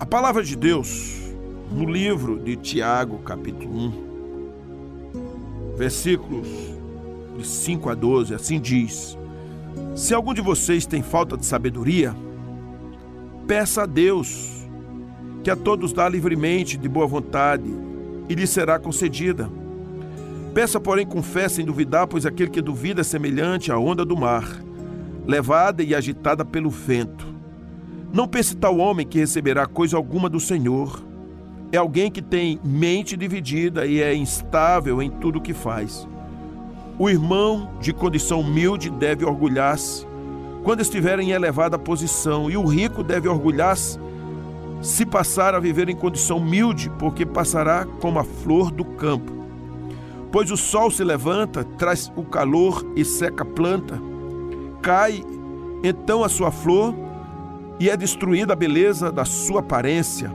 A palavra de Deus, no livro de Tiago, capítulo 1, versículos de 5 a 12, assim diz: Se algum de vocês tem falta de sabedoria, peça a Deus, que a todos dá livremente, de boa vontade, e lhe será concedida. Peça, porém, com fé, sem duvidar, pois aquele que duvida é semelhante à onda do mar, levada e agitada pelo vento. Não pense tal homem que receberá coisa alguma do Senhor. É alguém que tem mente dividida e é instável em tudo o que faz. O irmão de condição humilde deve orgulhar-se quando estiver em elevada posição, e o rico deve orgulhar-se se passar a viver em condição humilde, porque passará como a flor do campo. Pois o sol se levanta, traz o calor e seca a planta, cai então a sua flor e é destruída a beleza da sua aparência.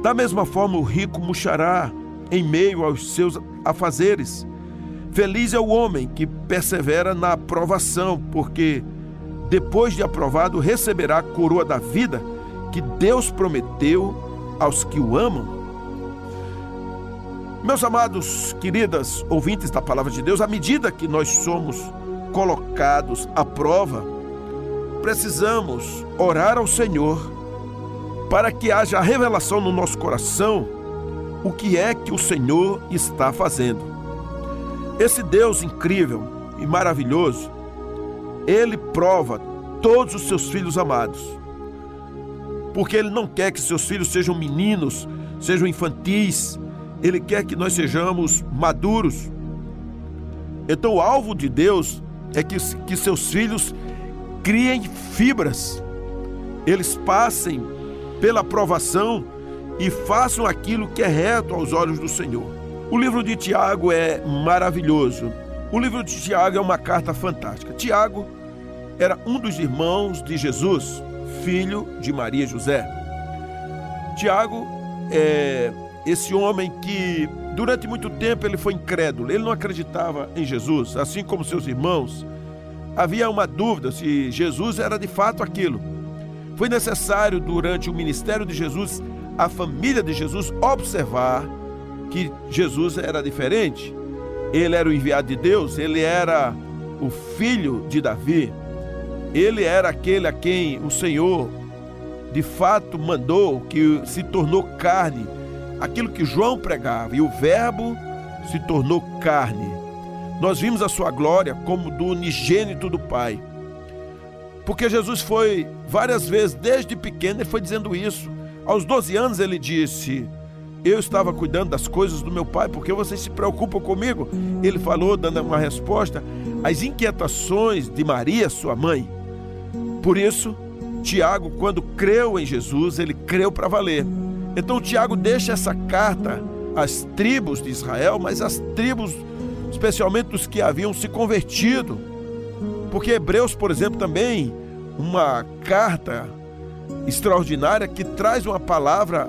Da mesma forma, o rico murchará em meio aos seus afazeres. Feliz é o homem que persevera na aprovação, porque depois de aprovado receberá a coroa da vida que Deus prometeu aos que o amam. Meus amados, queridas ouvintes da palavra de Deus, à medida que nós somos colocados à prova, precisamos orar ao Senhor para que haja revelação no nosso coração o que é que o Senhor está fazendo. Esse Deus incrível e maravilhoso, ele prova todos os seus filhos amados. Porque ele não quer que seus filhos sejam meninos, sejam infantis, ele quer que nós sejamos maduros. Então, o alvo de Deus é que, que seus filhos criem fibras, eles passem pela aprovação e façam aquilo que é reto aos olhos do Senhor. O livro de Tiago é maravilhoso. O livro de Tiago é uma carta fantástica. Tiago era um dos irmãos de Jesus, filho de Maria José. Tiago é esse homem que durante muito tempo ele foi incrédulo, ele não acreditava em Jesus, assim como seus irmãos havia uma dúvida se Jesus era de fato aquilo. Foi necessário, durante o ministério de Jesus, a família de Jesus observar que Jesus era diferente. Ele era o enviado de Deus, ele era o filho de Davi, ele era aquele a quem o Senhor de fato mandou, que se tornou carne, aquilo que João pregava, e o Verbo se tornou carne nós vimos a sua glória como do unigênito do Pai. Porque Jesus foi várias vezes, desde pequeno, ele foi dizendo isso. Aos 12 anos ele disse: Eu estava cuidando das coisas do meu pai, porque vocês se preocupam comigo? Ele falou, dando uma resposta, às inquietações de Maria, sua mãe. Por isso, Tiago, quando creu em Jesus, ele creu para valer. Então, Tiago deixa essa carta às tribos de Israel, mas às tribos especialmente dos que haviam se convertido. Porque Hebreus, por exemplo, também uma carta extraordinária que traz uma palavra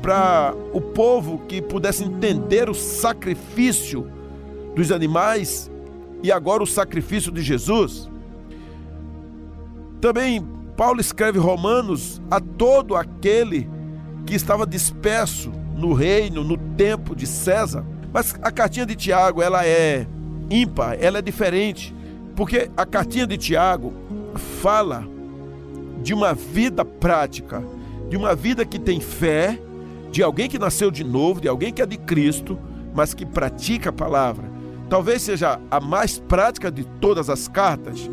para o povo que pudesse entender o sacrifício dos animais e agora o sacrifício de Jesus. Também Paulo escreve Romanos a todo aquele que estava disperso no reino, no tempo de César. Mas a cartinha de Tiago, ela é ímpar, ela é diferente, porque a cartinha de Tiago fala de uma vida prática, de uma vida que tem fé, de alguém que nasceu de novo, de alguém que é de Cristo, mas que pratica a palavra. Talvez seja a mais prática de todas as cartas,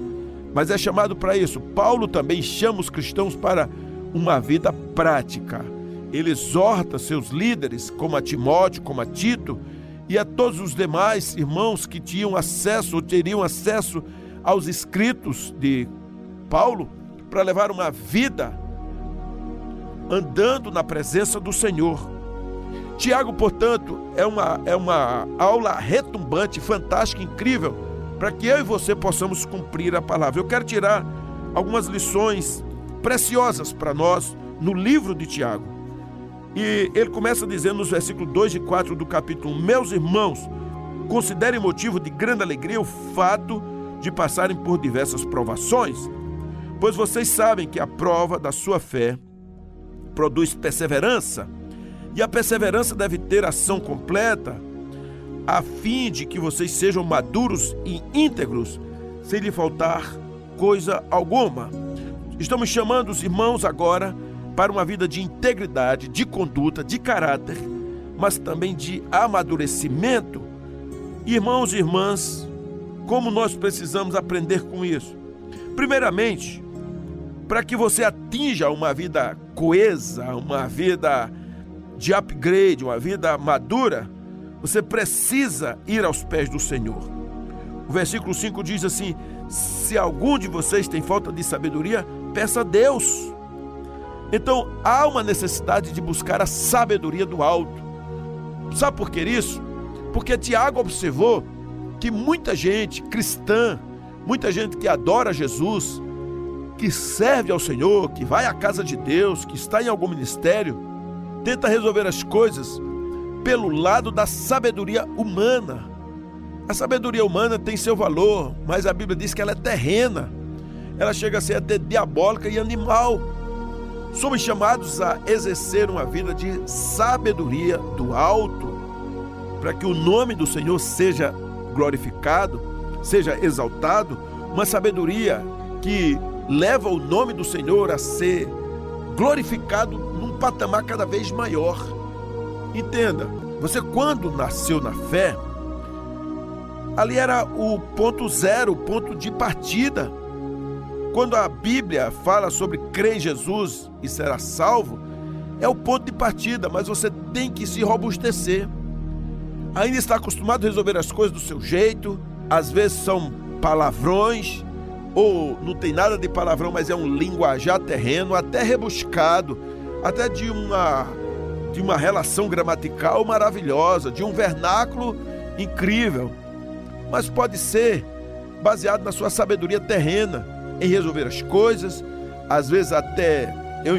mas é chamado para isso. Paulo também chama os cristãos para uma vida prática. Ele exorta seus líderes, como a Timóteo, como a Tito, e a todos os demais irmãos que tinham acesso ou teriam acesso aos escritos de Paulo para levar uma vida andando na presença do Senhor. Tiago, portanto, é uma, é uma aula retumbante, fantástica, incrível, para que eu e você possamos cumprir a palavra. Eu quero tirar algumas lições preciosas para nós no livro de Tiago. E ele começa dizendo nos versículos 2 e 4 do capítulo 1: Meus irmãos, considerem motivo de grande alegria o fato de passarem por diversas provações, pois vocês sabem que a prova da sua fé produz perseverança, e a perseverança deve ter ação completa, a fim de que vocês sejam maduros e íntegros, sem lhe faltar coisa alguma. Estamos chamando os irmãos agora para uma vida de integridade, de conduta, de caráter, mas também de amadurecimento. Irmãos e irmãs, como nós precisamos aprender com isso? Primeiramente, para que você atinja uma vida coesa, uma vida de upgrade, uma vida madura, você precisa ir aos pés do Senhor. O versículo 5 diz assim: Se algum de vocês tem falta de sabedoria, peça a Deus. Então há uma necessidade de buscar a sabedoria do alto. Sabe por que isso? Porque Tiago observou que muita gente cristã, muita gente que adora Jesus, que serve ao Senhor, que vai à casa de Deus, que está em algum ministério, tenta resolver as coisas pelo lado da sabedoria humana. A sabedoria humana tem seu valor, mas a Bíblia diz que ela é terrena. Ela chega a ser até diabólica e animal. Somos chamados a exercer uma vida de sabedoria do alto, para que o nome do Senhor seja glorificado, seja exaltado, uma sabedoria que leva o nome do Senhor a ser glorificado num patamar cada vez maior. Entenda, você quando nasceu na fé, ali era o ponto zero, o ponto de partida. Quando a Bíblia fala sobre crer em Jesus e será salvo, é o ponto de partida, mas você tem que se robustecer. Ainda está acostumado a resolver as coisas do seu jeito, às vezes são palavrões, ou não tem nada de palavrão, mas é um linguajar terreno, até rebuscado, até de uma de uma relação gramatical maravilhosa, de um vernáculo incrível. Mas pode ser baseado na sua sabedoria terrena em resolver as coisas, às vezes até eu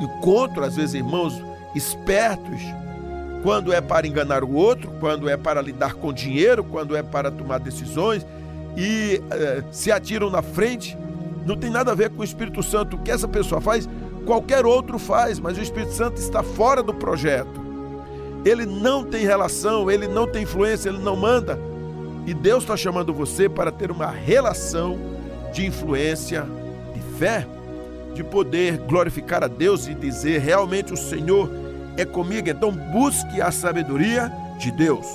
encontro às vezes irmãos espertos quando é para enganar o outro, quando é para lidar com dinheiro, quando é para tomar decisões e eh, se atiram na frente. Não tem nada a ver com o Espírito Santo. O que essa pessoa faz, qualquer outro faz, mas o Espírito Santo está fora do projeto. Ele não tem relação, ele não tem influência, ele não manda. E Deus está chamando você para ter uma relação de influência, de fé, de poder glorificar a Deus e dizer realmente o Senhor é comigo. Então busque a sabedoria de Deus.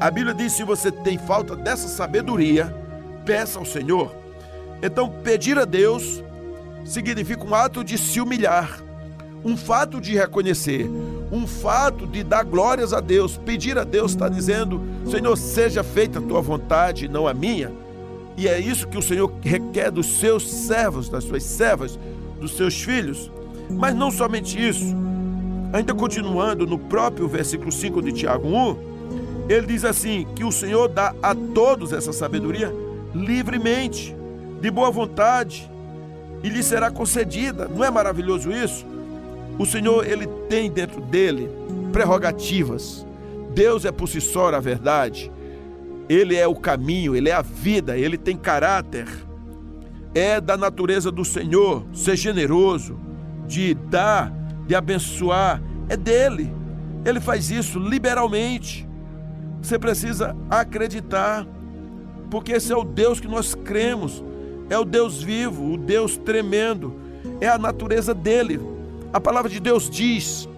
A Bíblia diz: se você tem falta dessa sabedoria, peça ao Senhor. Então, pedir a Deus significa um ato de se humilhar, um fato de reconhecer, um fato de dar glórias a Deus. Pedir a Deus está dizendo: Senhor, seja feita a tua vontade, não a minha. E é isso que o Senhor requer dos seus servos, das suas servas, dos seus filhos. Mas não somente isso. Ainda continuando no próprio versículo 5 de Tiago 1, ele diz assim: que o Senhor dá a todos essa sabedoria livremente, de boa vontade, e lhe será concedida. Não é maravilhoso isso? O Senhor, ele tem dentro dele prerrogativas. Deus é por si só a verdade. Ele é o caminho, ele é a vida, ele tem caráter. É da natureza do Senhor ser generoso, de dar, de abençoar. É dele. Ele faz isso liberalmente. Você precisa acreditar, porque esse é o Deus que nós cremos, é o Deus vivo, o Deus tremendo, é a natureza dele. A palavra de Deus diz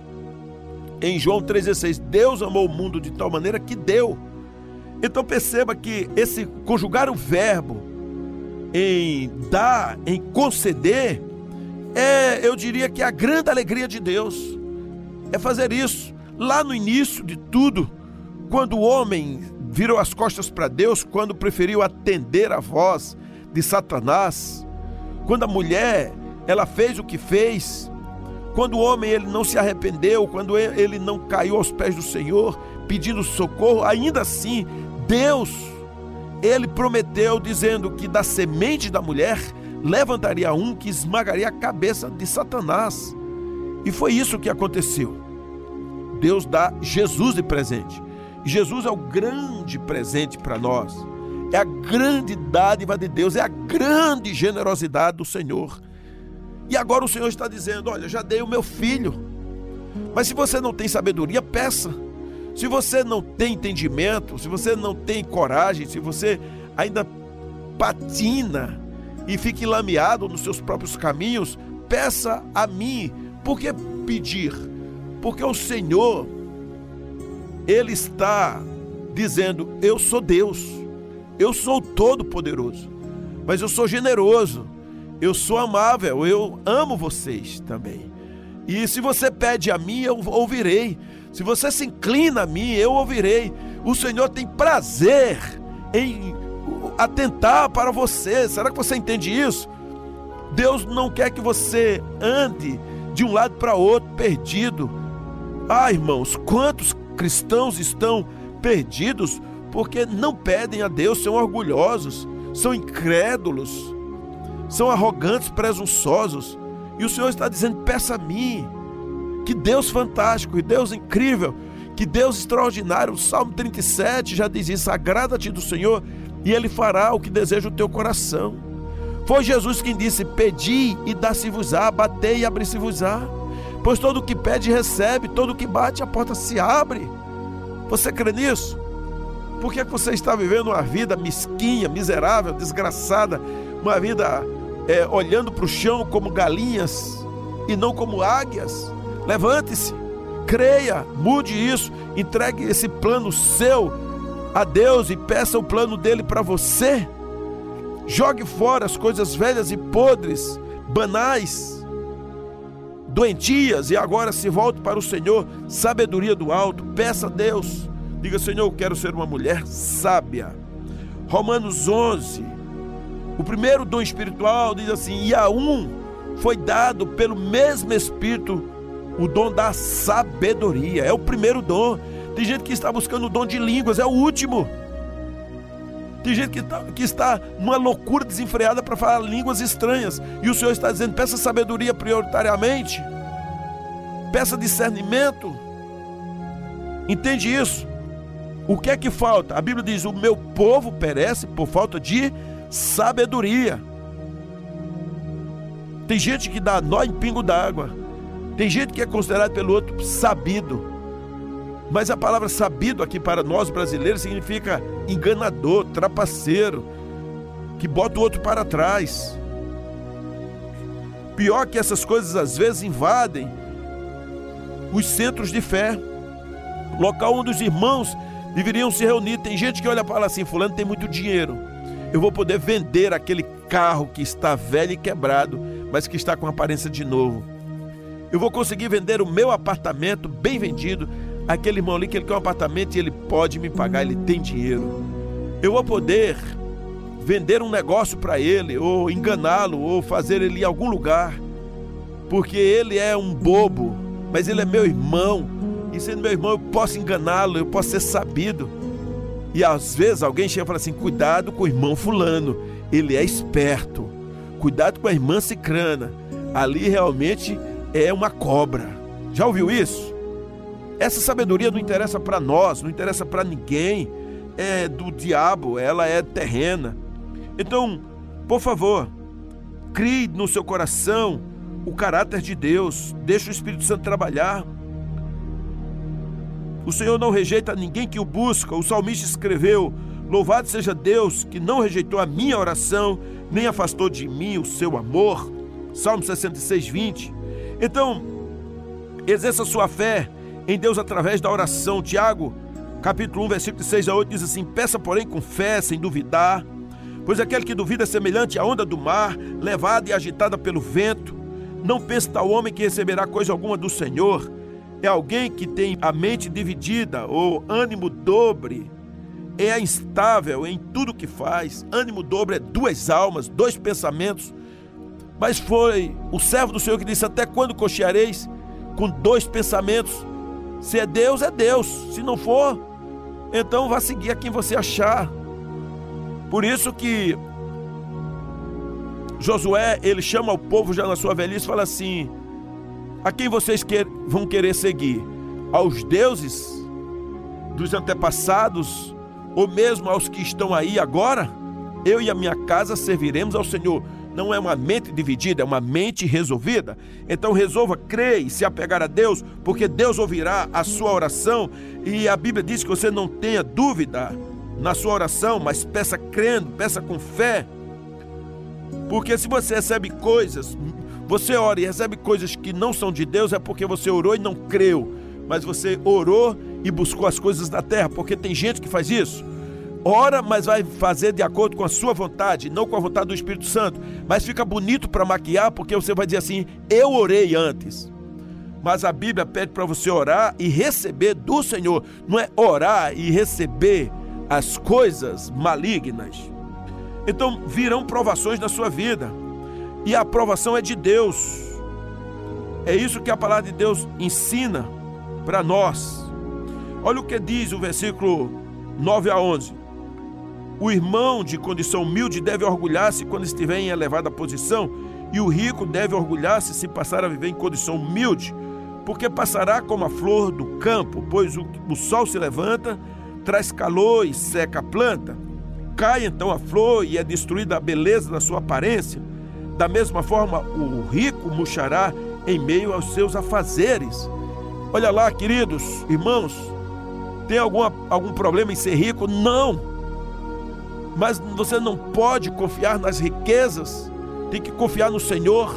em João 3,16: Deus amou o mundo de tal maneira que deu. Então perceba que esse conjugar o verbo em dar, em conceder, é, eu diria que é a grande alegria de Deus. É fazer isso. Lá no início de tudo, quando o homem virou as costas para Deus, quando preferiu atender a voz de Satanás, quando a mulher ela fez o que fez, quando o homem ele não se arrependeu, quando ele não caiu aos pés do Senhor pedindo socorro, ainda assim Deus ele prometeu dizendo que da semente da mulher levantaria um que esmagaria a cabeça de Satanás. E foi isso que aconteceu. Deus dá Jesus de presente. Jesus é o grande presente para nós. É a grande dádiva de Deus, é a grande generosidade do Senhor. E agora o Senhor está dizendo: Olha, já dei o meu filho. Mas se você não tem sabedoria, peça. Se você não tem entendimento, se você não tem coragem, se você ainda patina e fica enlameado nos seus próprios caminhos, peça a mim. Por que pedir? Porque o Senhor, Ele está dizendo: Eu sou Deus, eu sou todo-poderoso, mas eu sou generoso, eu sou amável, eu amo vocês também. E se você pede a mim, eu ouvirei. Se você se inclina a mim, eu ouvirei. O Senhor tem prazer em atentar para você. Será que você entende isso? Deus não quer que você ande de um lado para outro perdido. Ah, irmãos, quantos cristãos estão perdidos porque não pedem a Deus, são orgulhosos, são incrédulos, são arrogantes, presunçosos. E o Senhor está dizendo: peça a mim. Que Deus fantástico, que Deus incrível, que Deus extraordinário. O Salmo 37 já diz isso: agrada-te do Senhor e Ele fará o que deseja o teu coração. Foi Jesus quem disse: Pedi e dá-se-vos-á, batei e abri-se-vos-á. Pois todo o que pede recebe, todo o que bate a porta se abre. Você crê nisso? Por que você está vivendo uma vida mesquinha, miserável, desgraçada, uma vida é, olhando para o chão como galinhas e não como águias? Levante-se, creia, mude isso, entregue esse plano seu a Deus e peça o plano dele para você. Jogue fora as coisas velhas e podres, banais, doentias e agora se volte para o Senhor, sabedoria do alto, peça a Deus. Diga, Senhor, eu quero ser uma mulher sábia. Romanos 11, o primeiro dom espiritual diz assim: e a um foi dado pelo mesmo Espírito o dom da sabedoria. É o primeiro dom. Tem gente que está buscando o dom de línguas, é o último. Tem gente que está, que está numa loucura desenfreada para falar línguas estranhas. E o Senhor está dizendo: peça sabedoria prioritariamente. Peça discernimento. Entende isso? O que é que falta? A Bíblia diz: o meu povo perece por falta de sabedoria. Tem gente que dá nó em pingo d'água. Tem gente que é considerado pelo outro sabido. Mas a palavra sabido aqui para nós brasileiros significa enganador, trapaceiro, que bota o outro para trás. Pior que essas coisas às vezes invadem os centros de fé, local onde os irmãos deveriam se reunir. Tem gente que olha para lá assim: Fulano tem muito dinheiro, eu vou poder vender aquele carro que está velho e quebrado, mas que está com aparência de novo. Eu vou conseguir vender o meu apartamento bem vendido, aquele irmão ali que ele quer um apartamento e ele pode me pagar, ele tem dinheiro. Eu vou poder vender um negócio para ele, ou enganá-lo, ou fazer ele ir algum lugar, porque ele é um bobo, mas ele é meu irmão, e sendo meu irmão eu posso enganá-lo, eu posso ser sabido. E às vezes alguém chega e fala assim: cuidado com o irmão Fulano, ele é esperto, cuidado com a irmã Cicrana, ali realmente é uma cobra. Já ouviu isso? Essa sabedoria não interessa para nós, não interessa para ninguém. É do diabo, ela é terrena. Então, por favor, crie no seu coração o caráter de Deus, deixe o Espírito Santo trabalhar. O Senhor não rejeita ninguém que o busca. O salmista escreveu: Louvado seja Deus que não rejeitou a minha oração, nem afastou de mim o seu amor. Salmo 66, 20. Então, exerça sua fé em Deus através da oração. Tiago, capítulo 1, versículo 6 a 8 diz assim: Peça, porém, com fé, sem duvidar, pois aquele que duvida é semelhante à onda do mar, levada e agitada pelo vento. Não pense tal homem que receberá coisa alguma do Senhor. É alguém que tem a mente dividida ou ânimo dobre. É instável em tudo que faz. Ânimo dobre é duas almas, dois pensamentos. Mas foi o servo do Senhor que disse: Até quando cocheareis com dois pensamentos? Se é Deus, é Deus. Se não for, então vá seguir a quem você achar. Por isso que Josué, ele chama o povo já na sua velhice e fala assim: A quem vocês quer, vão querer seguir? Aos deuses dos antepassados ou mesmo aos que estão aí agora? Eu e a minha casa serviremos ao Senhor. Não é uma mente dividida, é uma mente resolvida. Então resolva crer e se apegar a Deus, porque Deus ouvirá a sua oração. E a Bíblia diz que você não tenha dúvida na sua oração, mas peça crendo, peça com fé. Porque se você recebe coisas, você ora e recebe coisas que não são de Deus, é porque você orou e não creu. Mas você orou e buscou as coisas da terra, porque tem gente que faz isso. Ora, mas vai fazer de acordo com a sua vontade, não com a vontade do Espírito Santo. Mas fica bonito para maquiar, porque você vai dizer assim: eu orei antes. Mas a Bíblia pede para você orar e receber do Senhor, não é orar e receber as coisas malignas. Então virão provações na sua vida, e a aprovação é de Deus. É isso que a palavra de Deus ensina para nós. Olha o que diz o versículo 9 a 11. O irmão de condição humilde deve orgulhar-se quando estiver em elevada posição, e o rico deve orgulhar-se se passar a viver em condição humilde, porque passará como a flor do campo, pois o, o sol se levanta, traz calor e seca a planta. Cai então a flor e é destruída a beleza da sua aparência. Da mesma forma, o rico murchará em meio aos seus afazeres. Olha lá, queridos irmãos, tem alguma, algum problema em ser rico? Não mas você não pode confiar nas riquezas, tem que confiar no Senhor.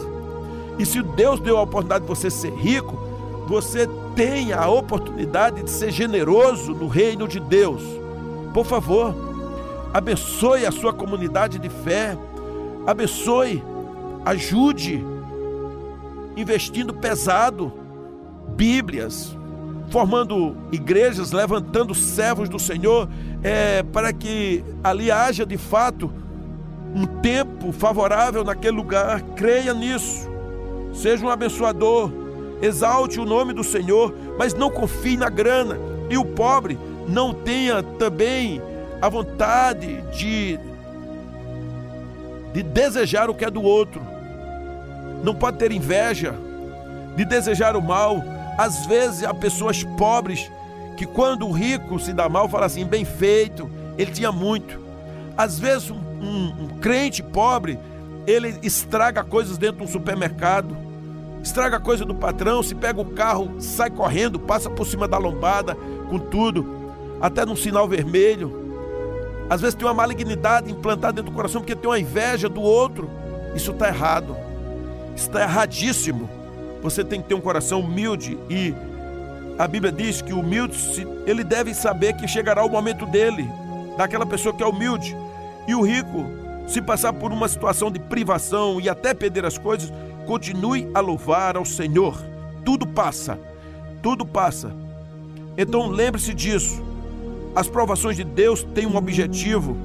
E se Deus deu a oportunidade de você ser rico, você tem a oportunidade de ser generoso no reino de Deus. Por favor, abençoe a sua comunidade de fé, abençoe, ajude, investindo pesado, Bíblias, formando igrejas, levantando servos do Senhor, é, para que ali haja de fato um tempo favorável naquele lugar. Creia nisso, seja um abençoador, exalte o nome do Senhor, mas não confie na grana. E o pobre não tenha também a vontade de, de desejar o que é do outro. Não pode ter inveja, de desejar o mal às vezes há pessoas pobres que quando o rico se dá mal, fala assim, bem feito, ele tinha muito. Às vezes um, um, um crente pobre, ele estraga coisas dentro de um supermercado, estraga coisa do patrão, se pega o carro, sai correndo, passa por cima da lombada, com tudo, até num sinal vermelho. Às vezes tem uma malignidade implantada dentro do coração porque tem uma inveja do outro. Isso está errado. Está erradíssimo. Você tem que ter um coração humilde e a Bíblia diz que o humilde, ele deve saber que chegará o momento dele, daquela pessoa que é humilde. E o rico, se passar por uma situação de privação e até perder as coisas, continue a louvar ao Senhor. Tudo passa, tudo passa. Então lembre-se disso. As provações de Deus têm um objetivo.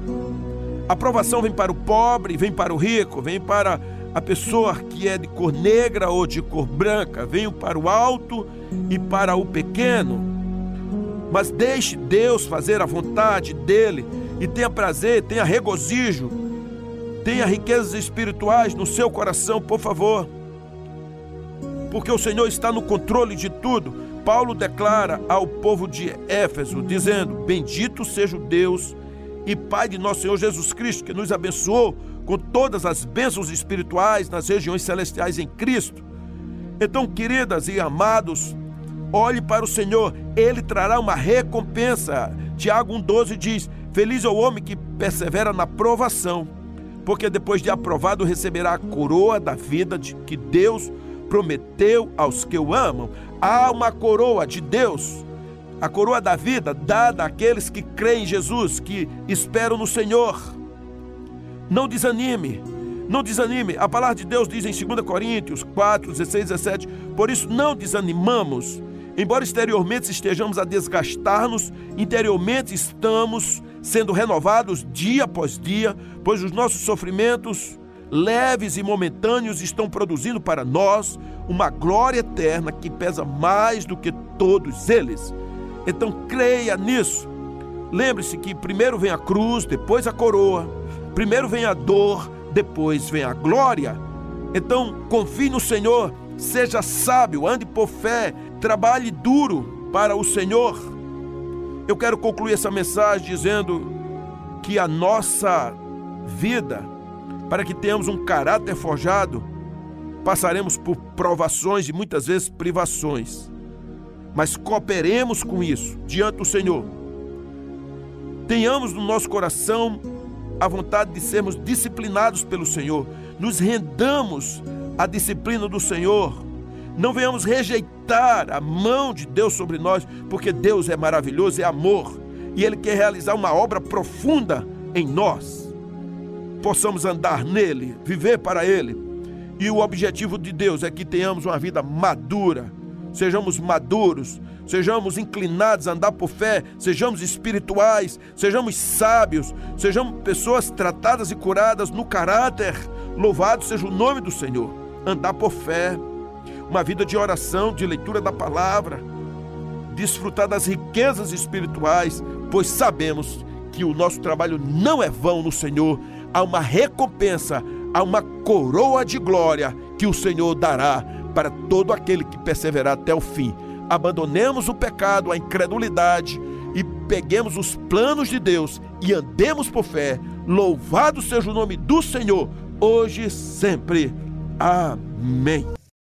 A provação vem para o pobre, vem para o rico, vem para a pessoa que é de cor negra ou de cor branca, venho para o alto e para o pequeno. Mas deixe Deus fazer a vontade dele e tenha prazer, tenha regozijo, tenha riquezas espirituais no seu coração, por favor. Porque o Senhor está no controle de tudo. Paulo declara ao povo de Éfeso, dizendo: Bendito seja o Deus e Pai de nosso Senhor Jesus Cristo, que nos abençoou com todas as bênçãos espirituais nas regiões celestiais em Cristo. Então, queridas e amados, olhe para o Senhor, ele trará uma recompensa. Tiago 1,12 diz: Feliz é o homem que persevera na provação, porque depois de aprovado receberá a coroa da vida de que Deus prometeu aos que o amam. Há uma coroa de Deus, a coroa da vida dada àqueles que creem em Jesus, que esperam no Senhor. Não desanime. Não desanime. A palavra de Deus diz em 2 Coríntios 4, 16, 17: Por isso não desanimamos. Embora exteriormente estejamos a desgastar-nos, interiormente estamos sendo renovados dia após dia, pois os nossos sofrimentos leves e momentâneos estão produzindo para nós uma glória eterna que pesa mais do que todos eles. Então creia nisso. Lembre-se que primeiro vem a cruz, depois a coroa Primeiro vem a dor, depois vem a glória. Então, confie no Senhor, seja sábio, ande por fé, trabalhe duro para o Senhor. Eu quero concluir essa mensagem dizendo que a nossa vida para que tenhamos um caráter forjado, passaremos por provações e muitas vezes privações. Mas cooperemos com isso diante do Senhor. Tenhamos no nosso coração a vontade de sermos disciplinados pelo Senhor. Nos rendamos à disciplina do Senhor. Não venhamos rejeitar a mão de Deus sobre nós, porque Deus é maravilhoso, é amor, e Ele quer realizar uma obra profunda em nós. Possamos andar nele, viver para Ele. E o objetivo de Deus é que tenhamos uma vida madura, sejamos maduros, sejamos inclinados a andar por fé, sejamos espirituais, sejamos sábios, sejamos pessoas tratadas e curadas no caráter. Louvado seja o nome do Senhor. Andar por fé, uma vida de oração, de leitura da palavra, desfrutar das riquezas espirituais, pois sabemos que o nosso trabalho não é vão no Senhor, há uma recompensa, há uma coroa de glória que o Senhor dará para todo aquele que perseverar até o fim. Abandonemos o pecado, a incredulidade e peguemos os planos de Deus e andemos por fé. Louvado seja o nome do Senhor, hoje e sempre. Amém.